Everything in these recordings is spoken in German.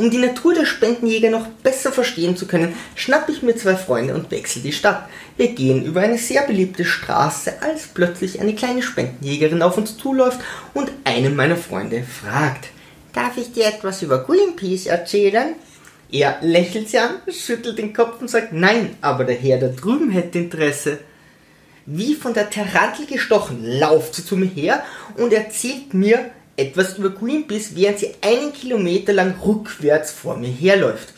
Um die Natur der Spendenjäger noch besser verstehen zu können, schnappe ich mir zwei Freunde und wechsle die Stadt. Wir gehen über eine sehr beliebte Straße, als plötzlich eine kleine Spendenjägerin auf uns zuläuft und einen meiner Freunde fragt. Darf ich dir etwas über Greenpeace erzählen? Er lächelt sie an, schüttelt den Kopf und sagt nein, aber der Herr da drüben hätte Interesse. Wie von der Tarantel gestochen, lauft sie zu mir her und erzählt mir etwas über Greenpeace, während sie einen Kilometer lang rückwärts vor mir herläuft.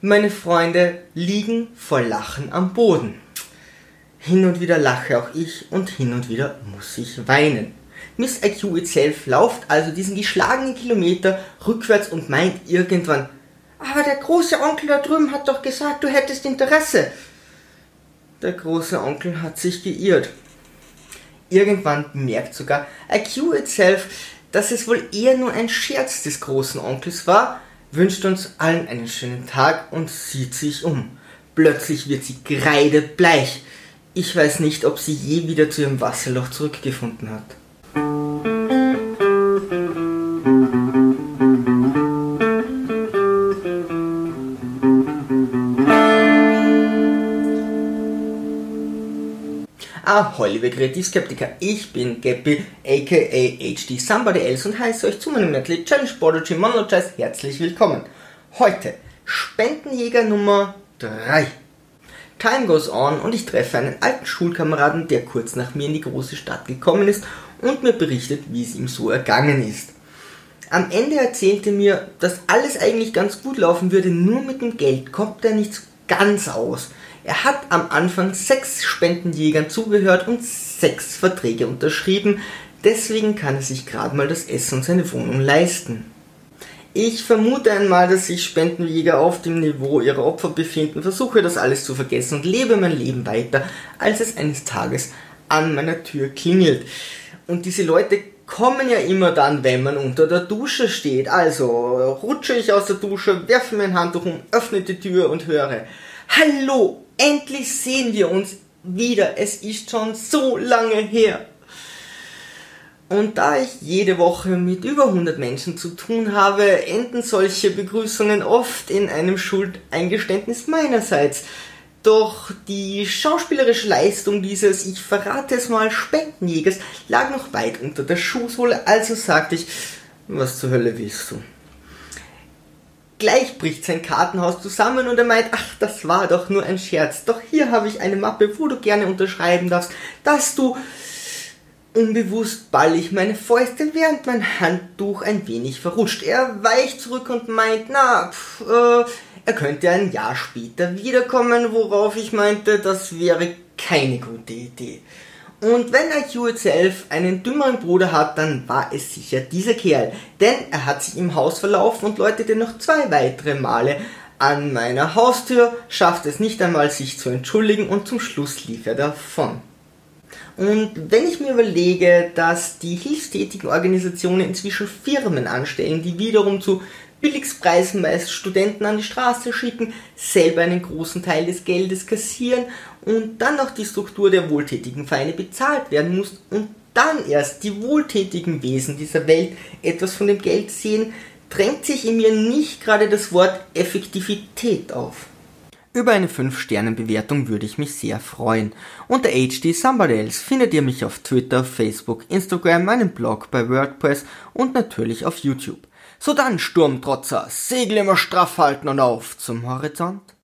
Meine Freunde liegen vor Lachen am Boden. Hin und wieder lache auch ich und hin und wieder muss ich weinen. Miss IQ itself lauft also diesen geschlagenen Kilometer rückwärts und meint irgendwann, aber der große Onkel da drüben hat doch gesagt, du hättest Interesse. Der große Onkel hat sich geirrt. Irgendwann bemerkt sogar IQ itself, dass es wohl eher nur ein Scherz des großen Onkels war, wünscht uns allen einen schönen Tag und sieht sich um. Plötzlich wird sie kreidebleich. Ich weiß nicht, ob sie je wieder zu ihrem Wasserloch zurückgefunden hat. Ahoi, liebe Kreativskeptiker, ich bin Geppi, aka HD Somebody Else und heiße euch zu meinem Metal Challenge Prodigy Monologize herzlich willkommen. Heute Spendenjäger Nummer 3. Time goes on und ich treffe einen alten Schulkameraden, der kurz nach mir in die große Stadt gekommen ist und mir berichtet, wie es ihm so ergangen ist. Am Ende erzählte mir, dass alles eigentlich ganz gut laufen würde, nur mit dem Geld kommt er nicht ganz aus. Er hat am Anfang sechs Spendenjägern zugehört und sechs Verträge unterschrieben, deswegen kann er sich gerade mal das Essen und seine Wohnung leisten. Ich vermute einmal, dass sich Spendenjäger auf dem Niveau ihrer Opfer befinden, versuche das alles zu vergessen und lebe mein Leben weiter, als es eines Tages an meiner Tür klingelt. Und diese Leute kommen ja immer dann, wenn man unter der Dusche steht. Also rutsche ich aus der Dusche, werfe mein Handtuch um, öffne die Tür und höre Hallo, endlich sehen wir uns wieder. Es ist schon so lange her. Und da ich jede Woche mit über 100 Menschen zu tun habe, enden solche Begrüßungen oft in einem Schuldeingeständnis meinerseits. Doch die schauspielerische Leistung dieses, ich verrate es mal, Spendenjägers lag noch weit unter der Schuhsohle, also sagte ich, was zur Hölle willst du? Gleich bricht sein Kartenhaus zusammen und er meint, ach, das war doch nur ein Scherz. Doch hier habe ich eine Mappe, wo du gerne unterschreiben darfst, dass du Unbewusst ball ich meine Fäuste, während mein Handtuch ein wenig verrutscht. Er weicht zurück und meint, na, pf, äh, er könnte ein Jahr später wiederkommen, worauf ich meinte, das wäre keine gute Idee. Und wenn IQ itself einen dümmeren Bruder hat, dann war es sicher dieser Kerl. Denn er hat sich im Haus verlaufen und läutete noch zwei weitere Male an meiner Haustür, schafft es nicht einmal sich zu entschuldigen und zum Schluss lief er davon. Und wenn ich mir überlege, dass die hilfstätigen Organisationen inzwischen Firmen anstellen, die wiederum zu Billigspreisen meist Studenten an die Straße schicken, selber einen großen Teil des Geldes kassieren und dann noch die Struktur der wohltätigen Vereine bezahlt werden muss und dann erst die wohltätigen Wesen dieser Welt etwas von dem Geld sehen, drängt sich in mir nicht gerade das Wort Effektivität auf. Über eine 5-Sterne-Bewertung würde ich mich sehr freuen. Unter HD Somebody Else findet ihr mich auf Twitter, Facebook, Instagram, meinem Blog bei WordPress und natürlich auf YouTube. So dann, Sturmtrotzer, Segel immer straff halten und auf zum Horizont.